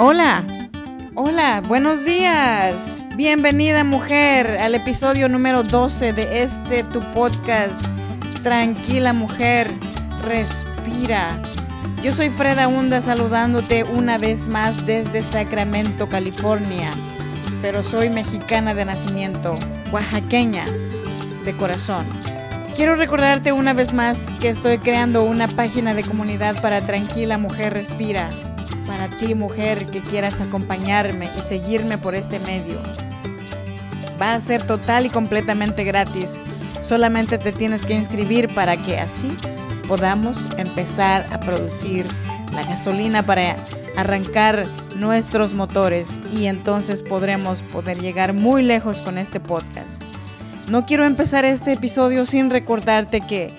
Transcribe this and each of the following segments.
Hola, hola, buenos días. Bienvenida mujer al episodio número 12 de este tu podcast. Tranquila mujer, respira. Yo soy Freda Hunda saludándote una vez más desde Sacramento, California. Pero soy mexicana de nacimiento, oaxaqueña de corazón. Quiero recordarte una vez más que estoy creando una página de comunidad para Tranquila Mujer Respira para ti mujer que quieras acompañarme y seguirme por este medio. Va a ser total y completamente gratis. Solamente te tienes que inscribir para que así podamos empezar a producir la gasolina para arrancar nuestros motores y entonces podremos poder llegar muy lejos con este podcast. No quiero empezar este episodio sin recordarte que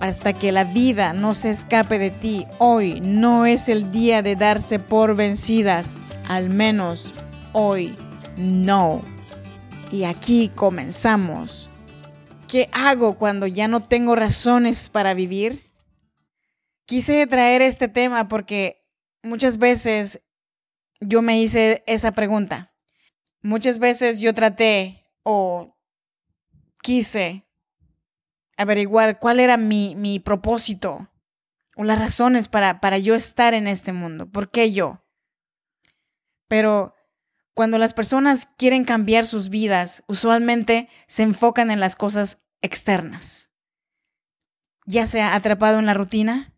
hasta que la vida no se escape de ti. Hoy no es el día de darse por vencidas, al menos hoy no. Y aquí comenzamos. ¿Qué hago cuando ya no tengo razones para vivir? Quise traer este tema porque muchas veces yo me hice esa pregunta. Muchas veces yo traté o quise averiguar cuál era mi, mi propósito o las razones para, para yo estar en este mundo. ¿Por qué yo? Pero cuando las personas quieren cambiar sus vidas, usualmente se enfocan en las cosas externas. Ya sea atrapado en la rutina,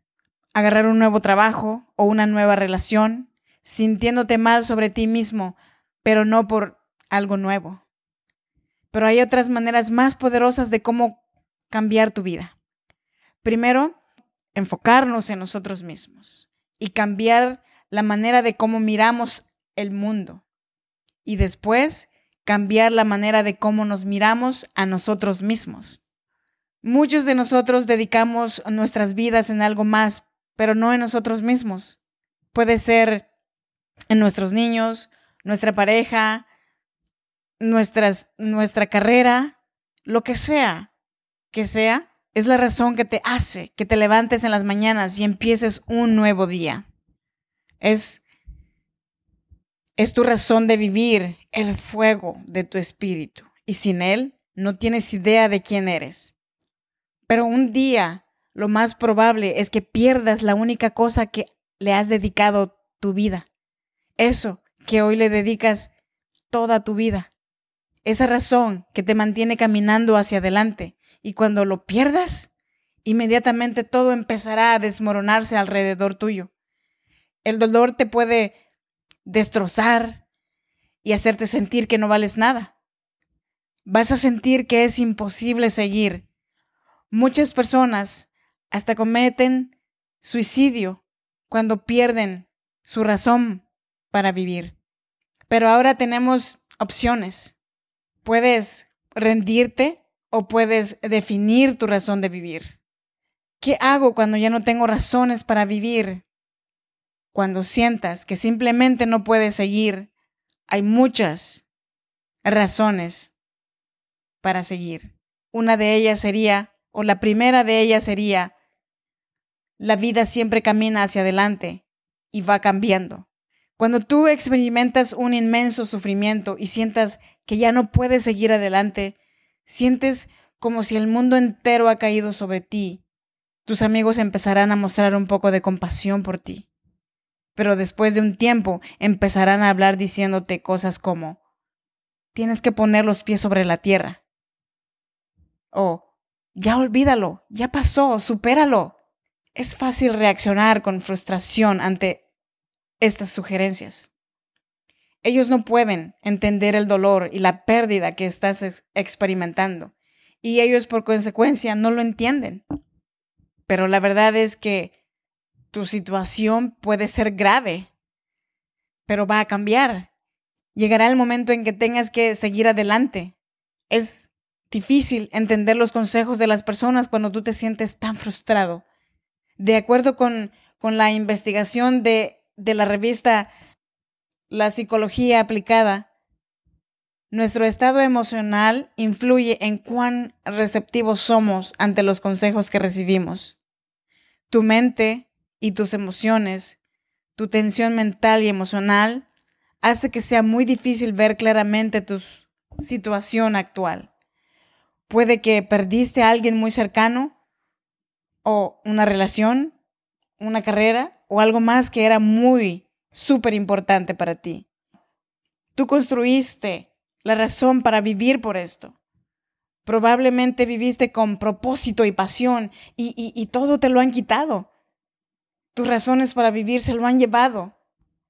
agarrar un nuevo trabajo o una nueva relación, sintiéndote mal sobre ti mismo, pero no por algo nuevo. Pero hay otras maneras más poderosas de cómo cambiar tu vida. Primero, enfocarnos en nosotros mismos y cambiar la manera de cómo miramos el mundo. Y después, cambiar la manera de cómo nos miramos a nosotros mismos. Muchos de nosotros dedicamos nuestras vidas en algo más, pero no en nosotros mismos. Puede ser en nuestros niños, nuestra pareja, nuestras, nuestra carrera, lo que sea que sea, es la razón que te hace que te levantes en las mañanas y empieces un nuevo día. Es, es tu razón de vivir, el fuego de tu espíritu. Y sin él no tienes idea de quién eres. Pero un día lo más probable es que pierdas la única cosa que le has dedicado tu vida. Eso que hoy le dedicas toda tu vida. Esa razón que te mantiene caminando hacia adelante y cuando lo pierdas, inmediatamente todo empezará a desmoronarse alrededor tuyo. El dolor te puede destrozar y hacerte sentir que no vales nada. Vas a sentir que es imposible seguir. Muchas personas hasta cometen suicidio cuando pierden su razón para vivir. Pero ahora tenemos opciones. Puedes rendirte o puedes definir tu razón de vivir. ¿Qué hago cuando ya no tengo razones para vivir? Cuando sientas que simplemente no puedes seguir, hay muchas razones para seguir. Una de ellas sería, o la primera de ellas sería, la vida siempre camina hacia adelante y va cambiando. Cuando tú experimentas un inmenso sufrimiento y sientas que ya no puedes seguir adelante, Sientes como si el mundo entero ha caído sobre ti. Tus amigos empezarán a mostrar un poco de compasión por ti. Pero después de un tiempo empezarán a hablar diciéndote cosas como, tienes que poner los pies sobre la tierra. O, ya olvídalo, ya pasó, supéralo. Es fácil reaccionar con frustración ante estas sugerencias. Ellos no pueden entender el dolor y la pérdida que estás experimentando y ellos por consecuencia no lo entienden. Pero la verdad es que tu situación puede ser grave, pero va a cambiar. Llegará el momento en que tengas que seguir adelante. Es difícil entender los consejos de las personas cuando tú te sientes tan frustrado. De acuerdo con, con la investigación de, de la revista la psicología aplicada, nuestro estado emocional influye en cuán receptivos somos ante los consejos que recibimos. Tu mente y tus emociones, tu tensión mental y emocional hace que sea muy difícil ver claramente tu situación actual. Puede que perdiste a alguien muy cercano o una relación, una carrera o algo más que era muy súper importante para ti. Tú construiste la razón para vivir por esto. Probablemente viviste con propósito y pasión y, y, todo te lo han quitado. Tus razones para vivir se lo han llevado.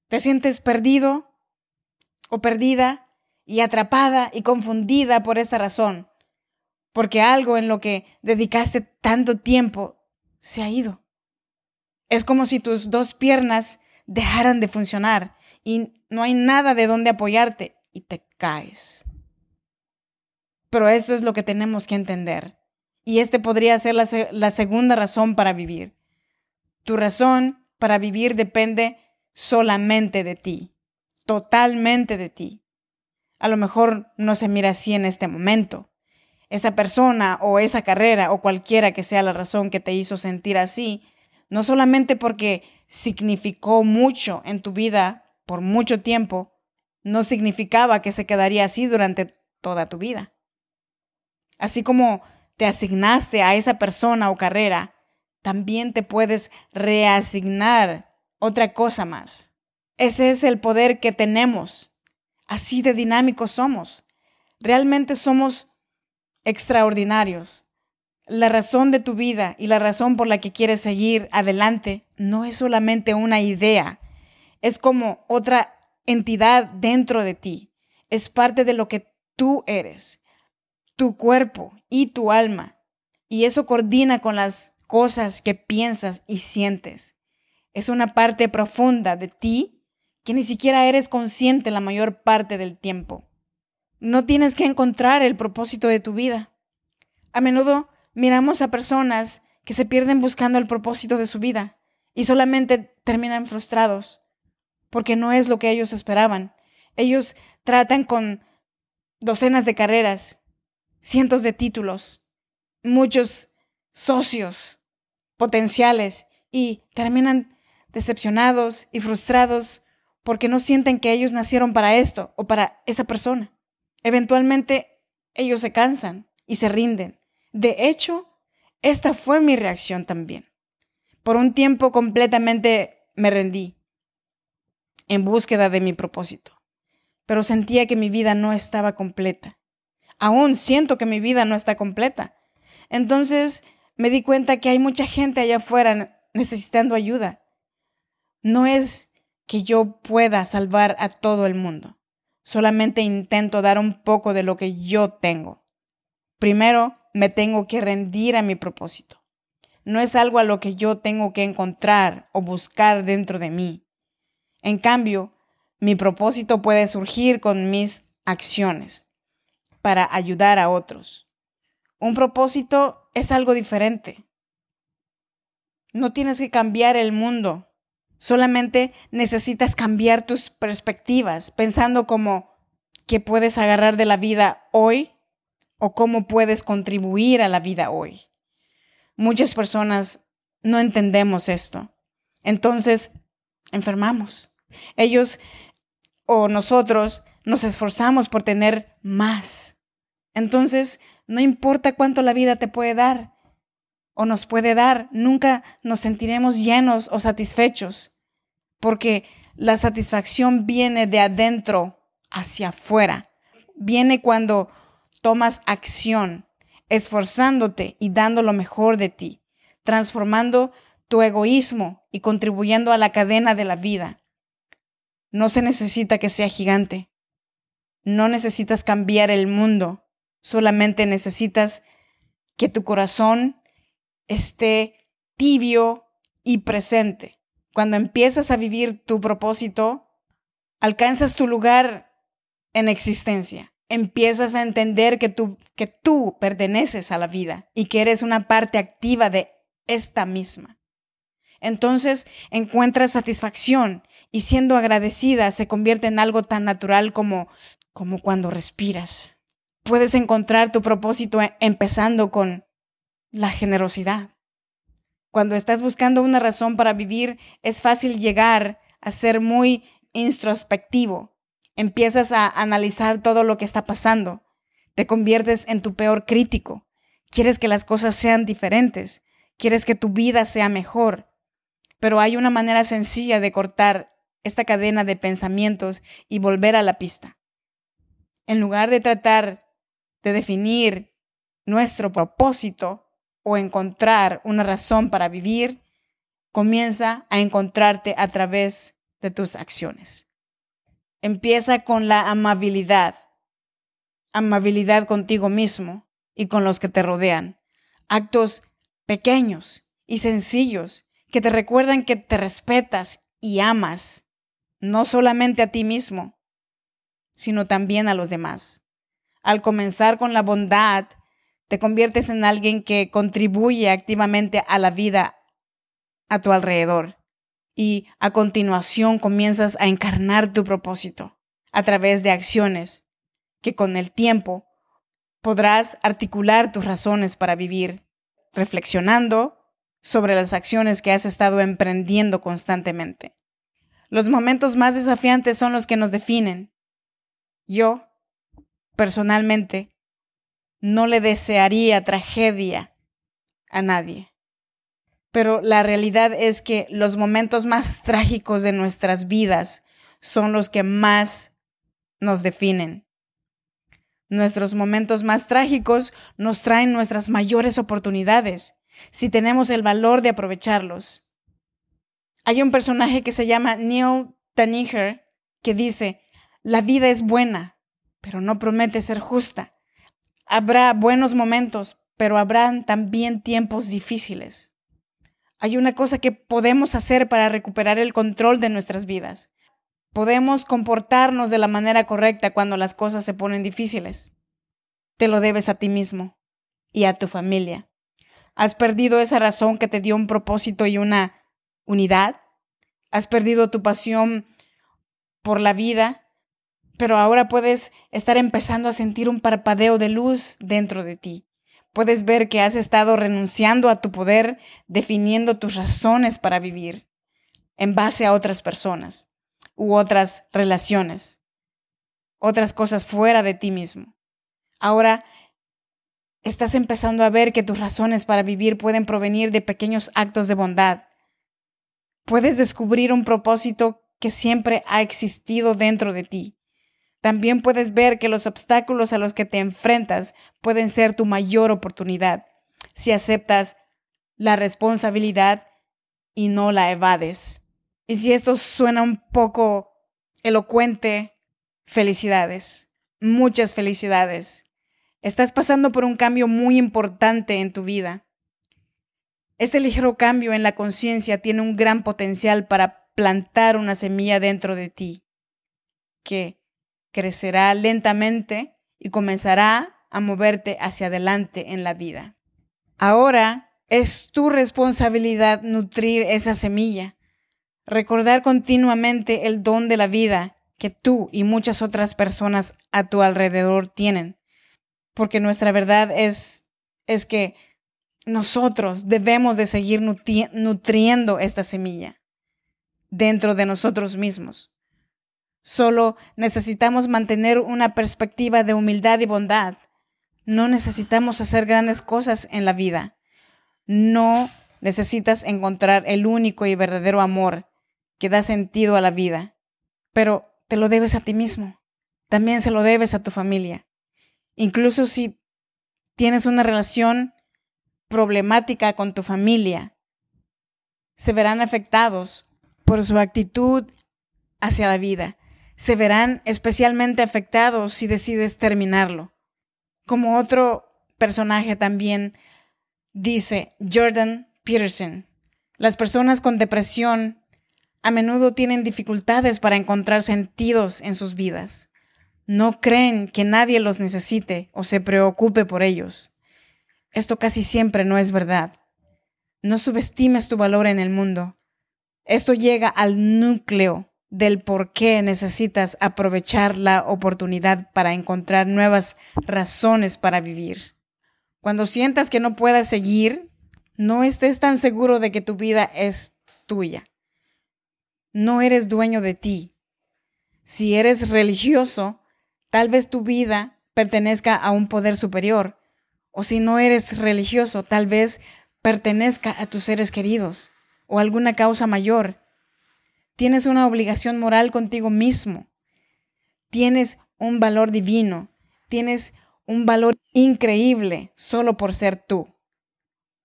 Te sientes perdido o perdida y atrapada y confundida por esta razón, porque algo en lo que dedicaste tanto tiempo se ha ido. Es como si tus dos piernas dejaran de funcionar y no hay nada de dónde apoyarte y te caes. Pero eso es lo que tenemos que entender. Y este podría ser la, la segunda razón para vivir. Tu razón para vivir depende solamente de ti, totalmente de ti. A lo mejor no se mira así en este momento. Esa persona o esa carrera o cualquiera que sea la razón que te hizo sentir así, no solamente porque significó mucho en tu vida por mucho tiempo, no significaba que se quedaría así durante toda tu vida. Así como te asignaste a esa persona o carrera, también te puedes reasignar otra cosa más. Ese es el poder que tenemos. Así de dinámicos somos. Realmente somos extraordinarios. La razón de tu vida y la razón por la que quieres seguir adelante no es solamente una idea, es como otra entidad dentro de ti. Es parte de lo que tú eres, tu cuerpo y tu alma. Y eso coordina con las cosas que piensas y sientes. Es una parte profunda de ti que ni siquiera eres consciente la mayor parte del tiempo. No tienes que encontrar el propósito de tu vida. A menudo miramos a personas que se pierden buscando el propósito de su vida y solamente terminan frustrados porque no es lo que ellos esperaban. Ellos tratan con docenas de carreras, cientos de títulos, muchos socios potenciales y terminan decepcionados y frustrados porque no sienten que ellos nacieron para esto o para esa persona. Eventualmente ellos se cansan y se rinden. De hecho, esta fue mi reacción también. Por un tiempo completamente me rendí en búsqueda de mi propósito, pero sentía que mi vida no estaba completa. Aún siento que mi vida no está completa. Entonces me di cuenta que hay mucha gente allá afuera necesitando ayuda. No es que yo pueda salvar a todo el mundo. Solamente intento dar un poco de lo que yo tengo. Primero, me tengo que rendir a mi propósito. No es algo a lo que yo tengo que encontrar o buscar dentro de mí. En cambio, mi propósito puede surgir con mis acciones para ayudar a otros. Un propósito es algo diferente. No tienes que cambiar el mundo, solamente necesitas cambiar tus perspectivas, pensando como qué puedes agarrar de la vida hoy o cómo puedes contribuir a la vida hoy. Muchas personas no entendemos esto. Entonces, enfermamos. Ellos o nosotros nos esforzamos por tener más. Entonces, no importa cuánto la vida te puede dar o nos puede dar, nunca nos sentiremos llenos o satisfechos, porque la satisfacción viene de adentro hacia afuera. Viene cuando tomas acción, esforzándote y dando lo mejor de ti, transformando tu egoísmo y contribuyendo a la cadena de la vida. No se necesita que sea gigante. No necesitas cambiar el mundo. Solamente necesitas que tu corazón esté tibio y presente. Cuando empiezas a vivir tu propósito, alcanzas tu lugar en existencia. Empiezas a entender que tú, que tú perteneces a la vida y que eres una parte activa de esta misma. Entonces encuentras satisfacción y siendo agradecida se convierte en algo tan natural como, como cuando respiras. Puedes encontrar tu propósito e, empezando con la generosidad. Cuando estás buscando una razón para vivir, es fácil llegar a ser muy introspectivo. Empiezas a analizar todo lo que está pasando. Te conviertes en tu peor crítico. Quieres que las cosas sean diferentes. Quieres que tu vida sea mejor. Pero hay una manera sencilla de cortar esta cadena de pensamientos y volver a la pista. En lugar de tratar de definir nuestro propósito o encontrar una razón para vivir, comienza a encontrarte a través de tus acciones. Empieza con la amabilidad, amabilidad contigo mismo y con los que te rodean. Actos pequeños y sencillos que te recuerdan que te respetas y amas, no solamente a ti mismo, sino también a los demás. Al comenzar con la bondad, te conviertes en alguien que contribuye activamente a la vida a tu alrededor. Y a continuación comienzas a encarnar tu propósito a través de acciones que con el tiempo podrás articular tus razones para vivir, reflexionando sobre las acciones que has estado emprendiendo constantemente. Los momentos más desafiantes son los que nos definen. Yo, personalmente, no le desearía tragedia a nadie. Pero la realidad es que los momentos más trágicos de nuestras vidas son los que más nos definen. Nuestros momentos más trágicos nos traen nuestras mayores oportunidades si tenemos el valor de aprovecharlos. Hay un personaje que se llama Neil Taniger que dice, la vida es buena, pero no promete ser justa. Habrá buenos momentos, pero habrán también tiempos difíciles. Hay una cosa que podemos hacer para recuperar el control de nuestras vidas. Podemos comportarnos de la manera correcta cuando las cosas se ponen difíciles. Te lo debes a ti mismo y a tu familia. Has perdido esa razón que te dio un propósito y una unidad. Has perdido tu pasión por la vida, pero ahora puedes estar empezando a sentir un parpadeo de luz dentro de ti puedes ver que has estado renunciando a tu poder, definiendo tus razones para vivir en base a otras personas u otras relaciones, otras cosas fuera de ti mismo. Ahora estás empezando a ver que tus razones para vivir pueden provenir de pequeños actos de bondad. Puedes descubrir un propósito que siempre ha existido dentro de ti también puedes ver que los obstáculos a los que te enfrentas pueden ser tu mayor oportunidad si aceptas la responsabilidad y no la evades. Y si esto suena un poco elocuente, felicidades, muchas felicidades. Estás pasando por un cambio muy importante en tu vida. Este ligero cambio en la conciencia tiene un gran potencial para plantar una semilla dentro de ti que crecerá lentamente y comenzará a moverte hacia adelante en la vida. Ahora es tu responsabilidad nutrir esa semilla, recordar continuamente el don de la vida que tú y muchas otras personas a tu alrededor tienen, porque nuestra verdad es, es que nosotros debemos de seguir nutriendo esta semilla dentro de nosotros mismos. Solo necesitamos mantener una perspectiva de humildad y bondad. No necesitamos hacer grandes cosas en la vida. No necesitas encontrar el único y verdadero amor que da sentido a la vida. Pero te lo debes a ti mismo. También se lo debes a tu familia. Incluso si tienes una relación problemática con tu familia, se verán afectados por su actitud hacia la vida se verán especialmente afectados si decides terminarlo. Como otro personaje también dice Jordan Peterson, las personas con depresión a menudo tienen dificultades para encontrar sentidos en sus vidas. No creen que nadie los necesite o se preocupe por ellos. Esto casi siempre no es verdad. No subestimes tu valor en el mundo. Esto llega al núcleo del por qué necesitas aprovechar la oportunidad para encontrar nuevas razones para vivir. Cuando sientas que no puedas seguir, no estés tan seguro de que tu vida es tuya. no eres dueño de ti. Si eres religioso, tal vez tu vida pertenezca a un poder superior. O si no eres religioso, tal vez pertenezca a tus seres queridos o alguna causa mayor. Tienes una obligación moral contigo mismo. Tienes un valor divino. Tienes un valor increíble solo por ser tú.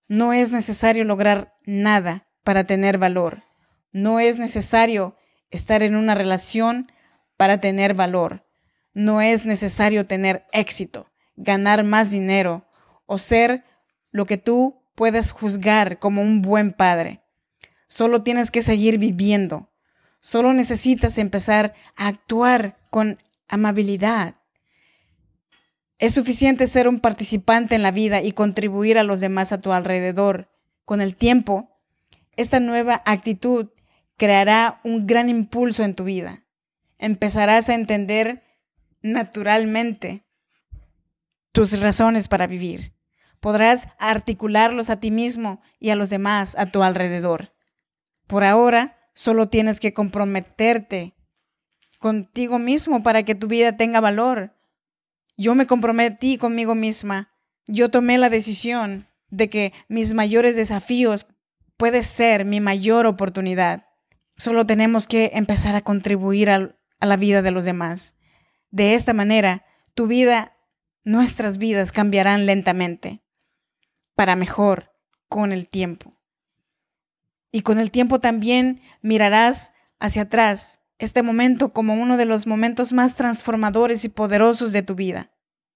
No es necesario lograr nada para tener valor. No es necesario estar en una relación para tener valor. No es necesario tener éxito, ganar más dinero o ser lo que tú puedes juzgar como un buen padre. Solo tienes que seguir viviendo. Solo necesitas empezar a actuar con amabilidad. Es suficiente ser un participante en la vida y contribuir a los demás a tu alrededor. Con el tiempo, esta nueva actitud creará un gran impulso en tu vida. Empezarás a entender naturalmente tus razones para vivir. Podrás articularlos a ti mismo y a los demás a tu alrededor. Por ahora, solo tienes que comprometerte contigo mismo para que tu vida tenga valor. Yo me comprometí conmigo misma. Yo tomé la decisión de que mis mayores desafíos puede ser mi mayor oportunidad. Solo tenemos que empezar a contribuir a, a la vida de los demás. De esta manera, tu vida, nuestras vidas cambiarán lentamente, para mejor, con el tiempo. Y con el tiempo también mirarás hacia atrás este momento como uno de los momentos más transformadores y poderosos de tu vida.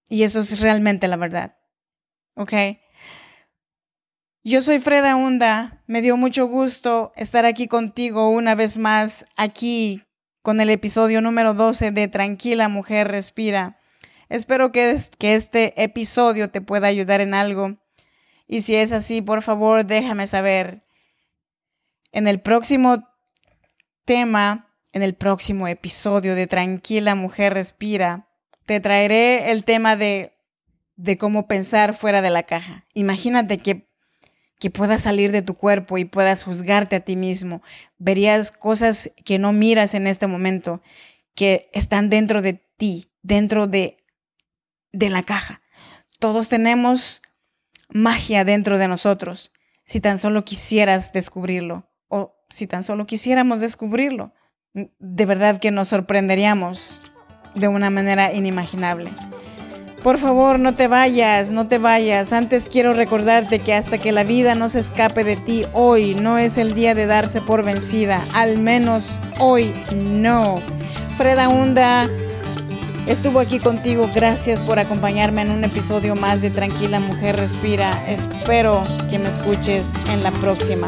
Y eso es realmente la verdad. ¿Ok? Yo soy Freda Hunda. Me dio mucho gusto estar aquí contigo una vez más, aquí con el episodio número 12 de Tranquila Mujer Respira. Espero que, que este episodio te pueda ayudar en algo. Y si es así, por favor, déjame saber. En el próximo tema en el próximo episodio de Tranquila Mujer Respira, te traeré el tema de, de cómo pensar fuera de la caja. Imagínate que, que puedas salir de tu cuerpo y puedas juzgarte a ti mismo. Verías cosas que no miras en este momento, que están dentro de ti, dentro de, de la caja. Todos tenemos magia dentro de nosotros, si tan solo quisieras descubrirlo o si tan solo quisiéramos descubrirlo de verdad que nos sorprenderíamos de una manera inimaginable. Por favor, no te vayas, no te vayas. Antes quiero recordarte que hasta que la vida no se escape de ti, hoy no es el día de darse por vencida. Al menos hoy no. Freda Hunda estuvo aquí contigo. Gracias por acompañarme en un episodio más de Tranquila Mujer Respira. Espero que me escuches en la próxima.